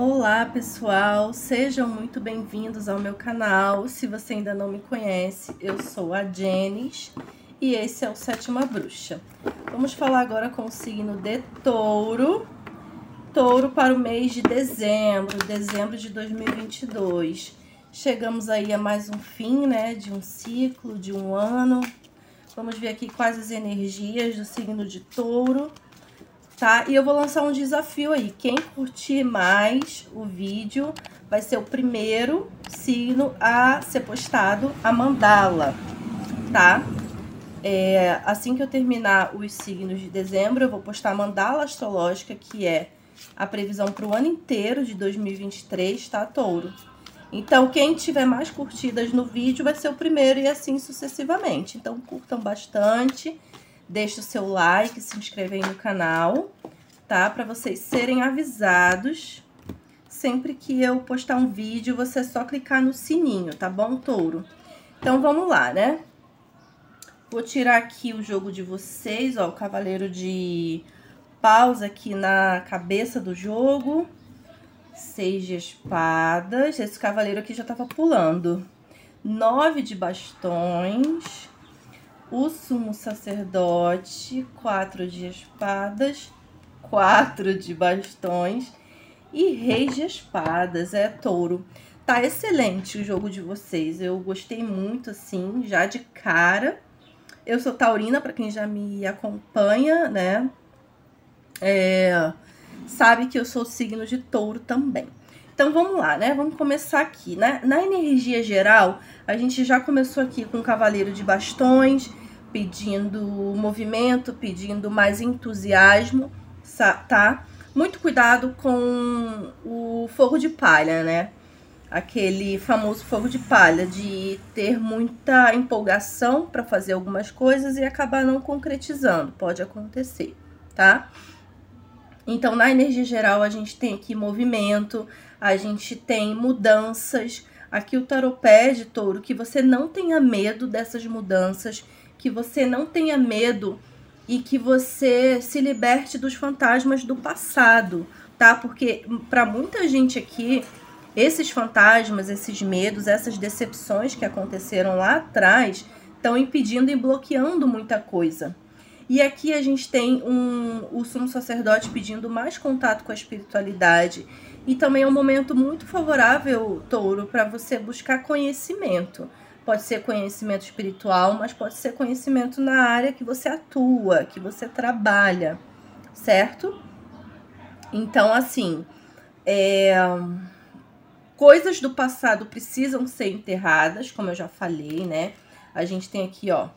Olá pessoal, sejam muito bem-vindos ao meu canal. Se você ainda não me conhece, eu sou a Jenis e esse é o Sétima Bruxa. Vamos falar agora com o signo de Touro. Touro para o mês de dezembro, dezembro de 2022. Chegamos aí a mais um fim, né, de um ciclo, de um ano. Vamos ver aqui quais as energias do signo de Touro tá? E eu vou lançar um desafio aí. Quem curtir mais o vídeo vai ser o primeiro signo a ser postado a mandala, tá? É, assim que eu terminar os signos de dezembro, eu vou postar a mandala astrológica, que é a previsão para o ano inteiro de 2023, tá, touro? Então, quem tiver mais curtidas no vídeo vai ser o primeiro e assim sucessivamente. Então, curtam bastante Deixe o seu like, se inscreva aí no canal, tá? Para vocês serem avisados sempre que eu postar um vídeo, você é só clicar no sininho, tá bom, touro? Então, vamos lá, né? Vou tirar aqui o jogo de vocês, ó, o cavaleiro de pausa aqui na cabeça do jogo. Seis de espadas. Esse cavaleiro aqui já tava pulando. Nove de bastões o sumo sacerdote, quatro de espadas, quatro de bastões e reis de espadas, é touro. Tá excelente o jogo de vocês, eu gostei muito, assim, já de cara. Eu sou taurina, para quem já me acompanha, né? É, sabe que eu sou signo de touro também. Então vamos lá, né? Vamos começar aqui, né? Na energia geral, a gente já começou aqui com o cavaleiro de bastões, pedindo movimento, pedindo mais entusiasmo, tá? Muito cuidado com o fogo de palha, né? Aquele famoso fogo de palha de ter muita empolgação para fazer algumas coisas e acabar não concretizando. Pode acontecer, tá? Então, na energia geral, a gente tem aqui movimento, a gente tem mudanças. Aqui o tarot pede, touro, que você não tenha medo dessas mudanças, que você não tenha medo e que você se liberte dos fantasmas do passado, tá? Porque para muita gente aqui, esses fantasmas, esses medos, essas decepções que aconteceram lá atrás estão impedindo e bloqueando muita coisa. E aqui a gente tem um, o sumo sacerdote pedindo mais contato com a espiritualidade. E também é um momento muito favorável, touro, para você buscar conhecimento. Pode ser conhecimento espiritual, mas pode ser conhecimento na área que você atua, que você trabalha, certo? Então, assim, é... coisas do passado precisam ser enterradas, como eu já falei, né? A gente tem aqui, ó,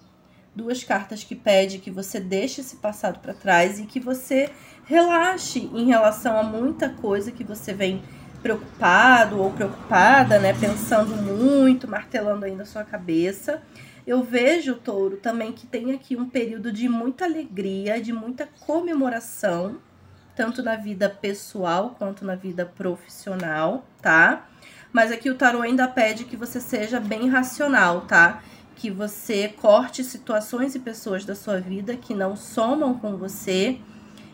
duas cartas que pede que você deixe esse passado para trás e que você relaxe em relação a muita coisa que você vem preocupado ou preocupada, né, pensando muito, martelando aí na sua cabeça. Eu vejo, touro, também que tem aqui um período de muita alegria, de muita comemoração, tanto na vida pessoal quanto na vida profissional, tá? Mas aqui o tarô ainda pede que você seja bem racional, tá? que você corte situações e pessoas da sua vida que não somam com você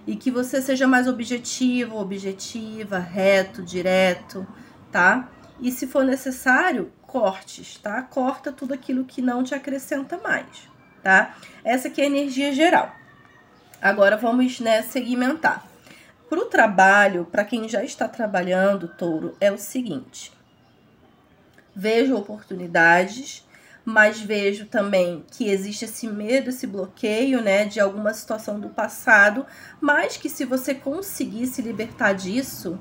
e que você seja mais objetivo, objetiva, reto, direto, tá? E se for necessário, cortes, tá? Corta tudo aquilo que não te acrescenta mais, tá? Essa aqui é a energia geral. Agora vamos, né, segmentar. Para o trabalho, para quem já está trabalhando, touro, é o seguinte: vejo oportunidades mas vejo também que existe esse medo, esse bloqueio, né, de alguma situação do passado, mas que se você conseguir se libertar disso,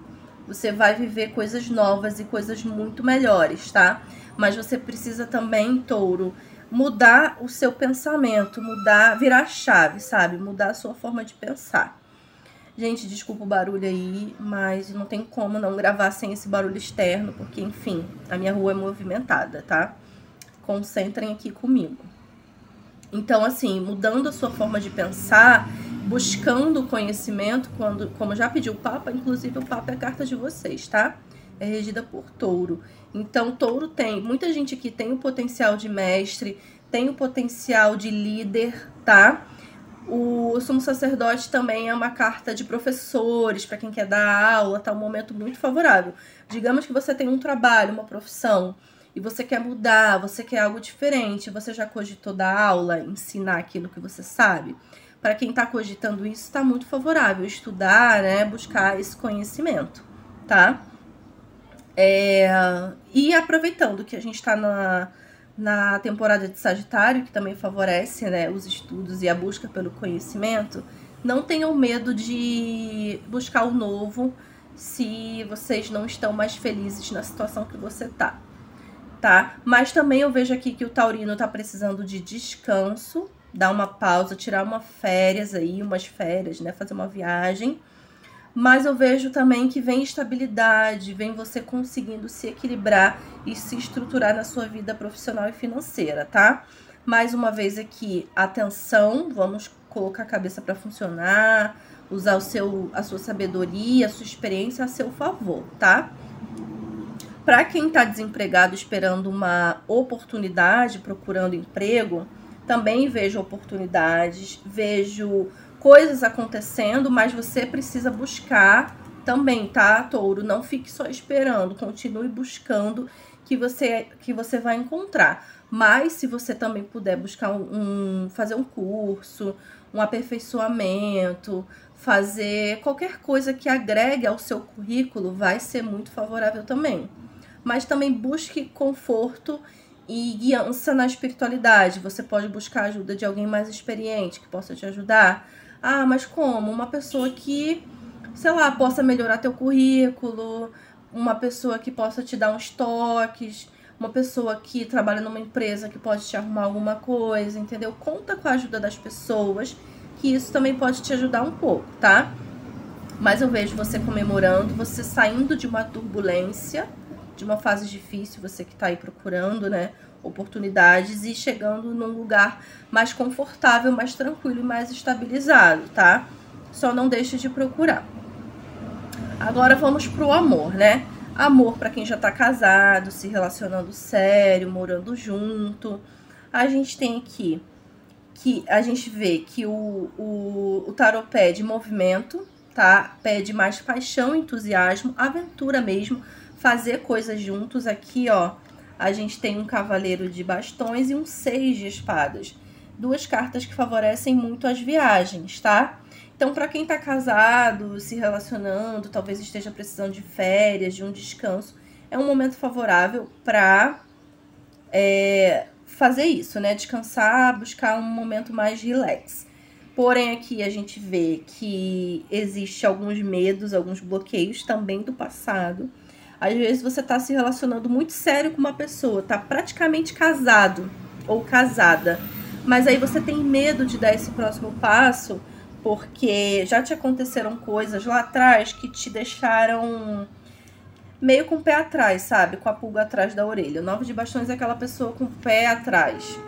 você vai viver coisas novas e coisas muito melhores, tá? Mas você precisa também, touro, mudar o seu pensamento, mudar, virar a chave, sabe? Mudar a sua forma de pensar. Gente, desculpa o barulho aí, mas não tem como não gravar sem esse barulho externo, porque, enfim, a minha rua é movimentada, tá? Concentrem aqui comigo. Então, assim, mudando a sua forma de pensar, buscando conhecimento, quando, como já pediu o Papa, inclusive o Papa é a carta de vocês, tá? É regida por touro. Então, touro tem, muita gente aqui tem o potencial de mestre, tem o potencial de líder, tá? O sumo sacerdote também é uma carta de professores, para quem quer dar aula, tá um momento muito favorável. Digamos que você tem um trabalho, uma profissão, e você quer mudar, você quer algo diferente, você já cogitou dar aula, ensinar aquilo que você sabe. Para quem está cogitando isso, está muito favorável estudar, né, buscar esse conhecimento, tá? É, e aproveitando que a gente está na na temporada de Sagitário, que também favorece né, os estudos e a busca pelo conhecimento, não tenham medo de buscar o novo se vocês não estão mais felizes na situação que você tá, tá? Mas também eu vejo aqui que o taurino tá precisando de descanso, dar uma pausa, tirar uma férias aí, umas férias, né, fazer uma viagem mas eu vejo também que vem estabilidade, vem você conseguindo se equilibrar e se estruturar na sua vida profissional e financeira, tá? Mais uma vez aqui, atenção, vamos colocar a cabeça para funcionar, usar o seu, a sua sabedoria, a sua experiência a seu favor, tá? Para quem está desempregado esperando uma oportunidade, procurando emprego, também vejo oportunidades, vejo coisas acontecendo, mas você precisa buscar também, tá, Touro? Não fique só esperando, continue buscando que você que você vai encontrar. Mas se você também puder buscar um, um fazer um curso, um aperfeiçoamento, fazer qualquer coisa que agregue ao seu currículo, vai ser muito favorável também. Mas também busque conforto e guiança na espiritualidade. Você pode buscar a ajuda de alguém mais experiente que possa te ajudar ah, mas como? Uma pessoa que, sei lá, possa melhorar teu currículo, uma pessoa que possa te dar uns toques, uma pessoa que trabalha numa empresa que pode te arrumar alguma coisa, entendeu? Conta com a ajuda das pessoas, que isso também pode te ajudar um pouco, tá? Mas eu vejo você comemorando, você saindo de uma turbulência, de uma fase difícil, você que tá aí procurando, né? oportunidades e chegando num lugar mais confortável, mais tranquilo e mais estabilizado, tá? Só não deixe de procurar. Agora vamos pro amor, né? Amor para quem já tá casado, se relacionando sério, morando junto. A gente tem aqui que a gente vê que o, o, o tarot pede movimento, tá? Pede mais paixão, entusiasmo, aventura mesmo, fazer coisas juntos aqui, ó a gente tem um cavaleiro de bastões e um seis de espadas. Duas cartas que favorecem muito as viagens, tá? Então, para quem está casado, se relacionando, talvez esteja precisando de férias, de um descanso, é um momento favorável para é, fazer isso, né? Descansar, buscar um momento mais relax. Porém, aqui a gente vê que existe alguns medos, alguns bloqueios também do passado às vezes você está se relacionando muito sério com uma pessoa, tá praticamente casado ou casada, mas aí você tem medo de dar esse próximo passo porque já te aconteceram coisas lá atrás que te deixaram meio com o pé atrás, sabe? Com a pulga atrás da orelha. O nove de bastões é aquela pessoa com o pé atrás.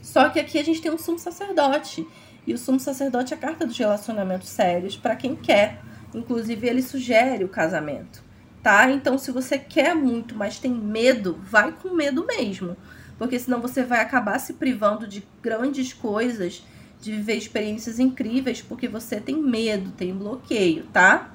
Só que aqui a gente tem um sumo sacerdote. E o sumo sacerdote é a carta dos relacionamentos sérios para quem quer. Inclusive, ele sugere o casamento tá? Então, se você quer muito, mas tem medo, vai com medo mesmo. Porque senão você vai acabar se privando de grandes coisas, de viver experiências incríveis, porque você tem medo, tem bloqueio, tá?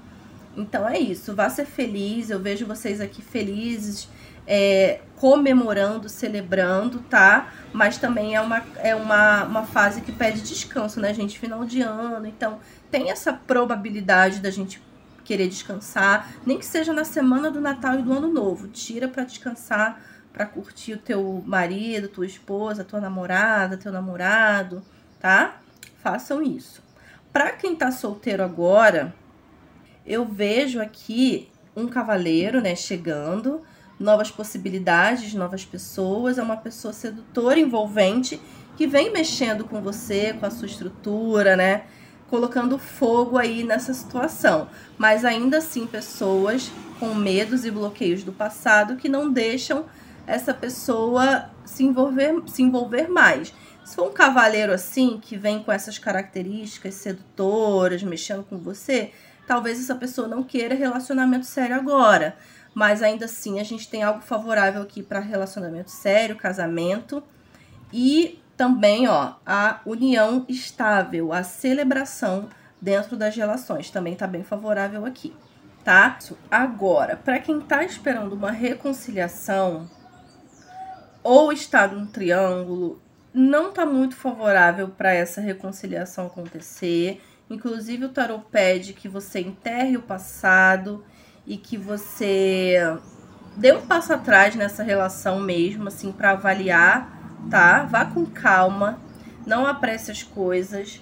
Então é isso, vá ser feliz. Eu vejo vocês aqui felizes, é, comemorando, celebrando, tá? Mas também é, uma, é uma, uma fase que pede descanso, né, gente? Final de ano. Então tem essa probabilidade da gente querer descansar, nem que seja na semana do Natal e do Ano Novo. Tira para descansar, para curtir o teu marido, tua esposa, tua namorada, teu namorado, tá? Façam isso. Para quem tá solteiro agora, eu vejo aqui um cavaleiro, né, chegando, novas possibilidades, novas pessoas, é uma pessoa sedutora, envolvente, que vem mexendo com você, com a sua estrutura, né? Colocando fogo aí nessa situação. Mas ainda assim, pessoas com medos e bloqueios do passado que não deixam essa pessoa se envolver, se envolver mais. Se for um cavaleiro assim, que vem com essas características sedutoras, mexendo com você, talvez essa pessoa não queira relacionamento sério agora. Mas ainda assim, a gente tem algo favorável aqui para relacionamento sério, casamento. E também, ó, a união estável, a celebração dentro das relações. Também tá bem favorável aqui, tá? Agora, para quem tá esperando uma reconciliação ou está num triângulo, não tá muito favorável para essa reconciliação acontecer. Inclusive, o tarot pede que você enterre o passado e que você dê um passo atrás nessa relação mesmo, assim, para avaliar, tá? Vá com calma, não apresse as coisas.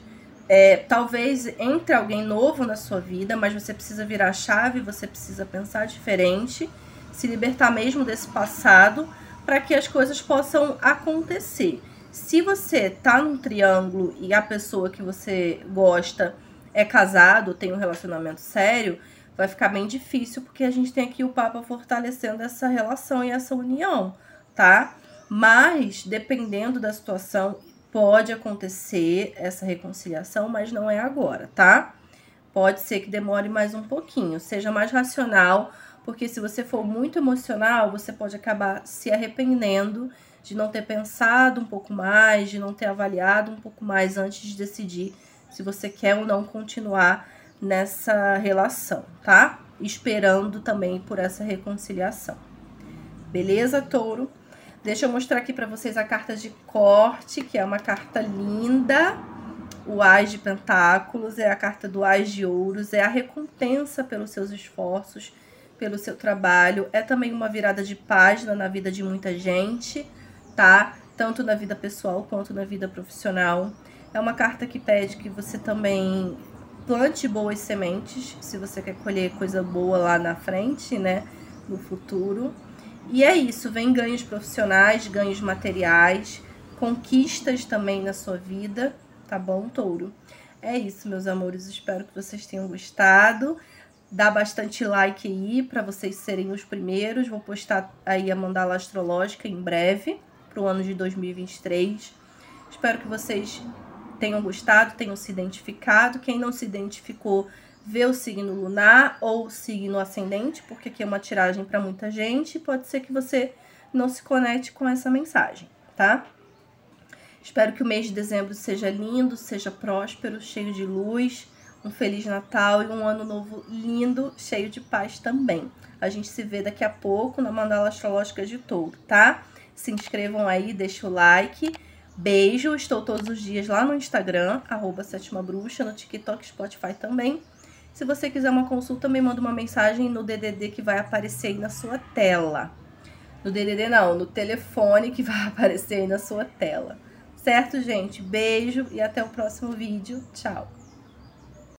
É, talvez entre alguém novo na sua vida, mas você precisa virar a chave, você precisa pensar diferente, se libertar mesmo desse passado para que as coisas possam acontecer. Se você tá num triângulo e a pessoa que você gosta é casado, tem um relacionamento sério, vai ficar bem difícil, porque a gente tem aqui o Papa fortalecendo essa relação e essa união, tá? Mas, dependendo da situação, pode acontecer essa reconciliação, mas não é agora, tá? Pode ser que demore mais um pouquinho, seja mais racional, porque se você for muito emocional, você pode acabar se arrependendo de não ter pensado um pouco mais, de não ter avaliado um pouco mais antes de decidir se você quer ou não continuar nessa relação, tá? Esperando também por essa reconciliação. Beleza, touro? Deixa eu mostrar aqui para vocês a carta de corte, que é uma carta linda. O Ás de Pentáculos é a carta do Ás de Ouros, é a recompensa pelos seus esforços, pelo seu trabalho. É também uma virada de página na vida de muita gente, tá? Tanto na vida pessoal quanto na vida profissional. É uma carta que pede que você também plante boas sementes, se você quer colher coisa boa lá na frente, né, no futuro. E é isso, vem ganhos profissionais, ganhos materiais, conquistas também na sua vida, tá bom, touro? É isso, meus amores, espero que vocês tenham gostado. Dá bastante like aí para vocês serem os primeiros. Vou postar aí a mandala astrológica em breve, para o ano de 2023. Espero que vocês tenham gostado, tenham se identificado. Quem não se identificou, vê o signo lunar ou signo ascendente, porque aqui é uma tiragem para muita gente. Pode ser que você não se conecte com essa mensagem, tá? Espero que o mês de dezembro seja lindo, seja próspero, cheio de luz, um feliz Natal e um ano novo lindo, cheio de paz também. A gente se vê daqui a pouco na Mandala Astrológica de Touro, tá? Se inscrevam aí, deixa o like. Beijo, estou todos os dias lá no Instagram, arroba Sétima Bruxa, no TikTok, Spotify também. Se você quiser uma consulta, me manda uma mensagem no DDD que vai aparecer aí na sua tela. No DDD não, no telefone que vai aparecer aí na sua tela. Certo, gente? Beijo e até o próximo vídeo. Tchau!